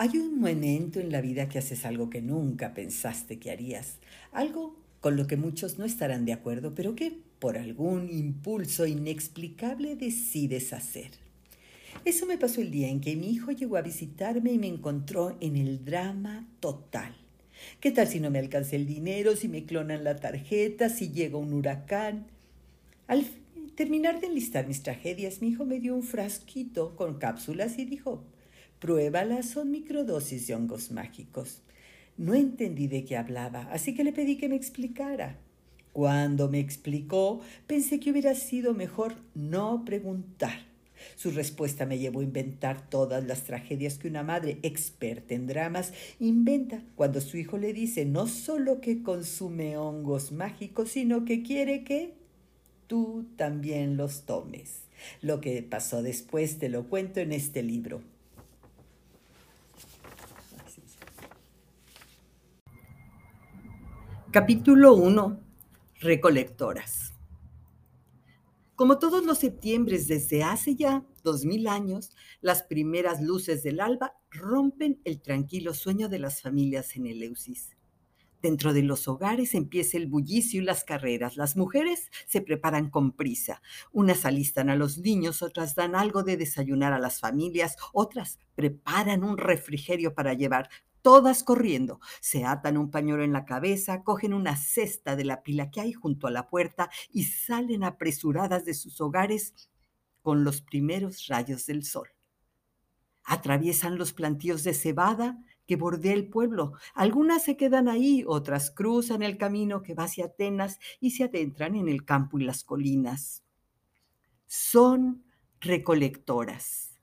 Hay un momento en la vida que haces algo que nunca pensaste que harías, algo con lo que muchos no estarán de acuerdo, pero que por algún impulso inexplicable decides hacer. Eso me pasó el día en que mi hijo llegó a visitarme y me encontró en el drama total. ¿Qué tal si no me alcancé el dinero, si me clonan la tarjeta, si llega un huracán? Al terminar de enlistar mis tragedias, mi hijo me dio un frasquito con cápsulas y dijo, pruébalas, son microdosis de hongos mágicos. No entendí de qué hablaba, así que le pedí que me explicara. Cuando me explicó, pensé que hubiera sido mejor no preguntar. Su respuesta me llevó a inventar todas las tragedias que una madre experta en dramas inventa cuando su hijo le dice no solo que consume hongos mágicos, sino que quiere que tú también los tomes. Lo que pasó después te lo cuento en este libro. Capítulo 1. Recolectoras. Como todos los septiembres desde hace ya dos mil años, las primeras luces del alba rompen el tranquilo sueño de las familias en Eleusis. Dentro de los hogares empieza el bullicio y las carreras. Las mujeres se preparan con prisa. Unas alistan a los niños, otras dan algo de desayunar a las familias, otras preparan un refrigerio para llevar todas corriendo. Se atan un pañuelo en la cabeza, cogen una cesta de la pila que hay junto a la puerta y salen apresuradas de sus hogares con los primeros rayos del sol. Atraviesan los plantíos de cebada que bordea el pueblo. Algunas se quedan ahí, otras cruzan el camino que va hacia Atenas y se adentran en el campo y las colinas. Son recolectoras.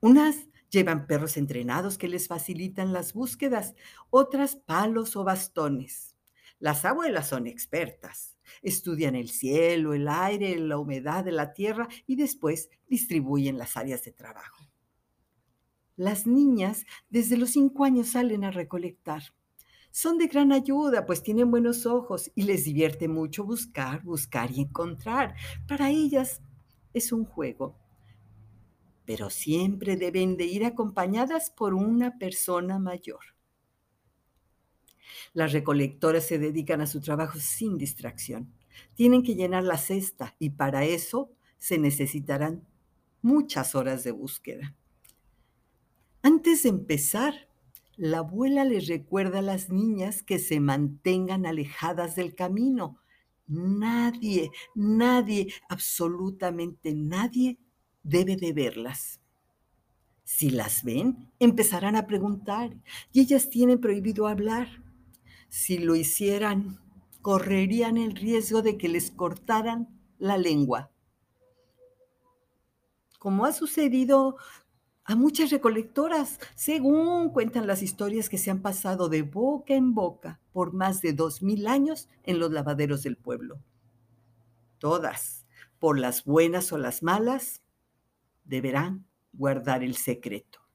Unas Llevan perros entrenados que les facilitan las búsquedas, otras palos o bastones. Las abuelas son expertas. Estudian el cielo, el aire, la humedad de la tierra y después distribuyen las áreas de trabajo. Las niñas desde los cinco años salen a recolectar. Son de gran ayuda, pues tienen buenos ojos y les divierte mucho buscar, buscar y encontrar. Para ellas es un juego pero siempre deben de ir acompañadas por una persona mayor. Las recolectoras se dedican a su trabajo sin distracción. Tienen que llenar la cesta y para eso se necesitarán muchas horas de búsqueda. Antes de empezar, la abuela les recuerda a las niñas que se mantengan alejadas del camino. Nadie, nadie, absolutamente nadie debe de verlas. Si las ven, empezarán a preguntar y ellas tienen prohibido hablar. Si lo hicieran, correrían el riesgo de que les cortaran la lengua. Como ha sucedido a muchas recolectoras, según cuentan las historias que se han pasado de boca en boca por más de dos mil años en los lavaderos del pueblo. Todas, por las buenas o las malas, deberán guardar el secreto.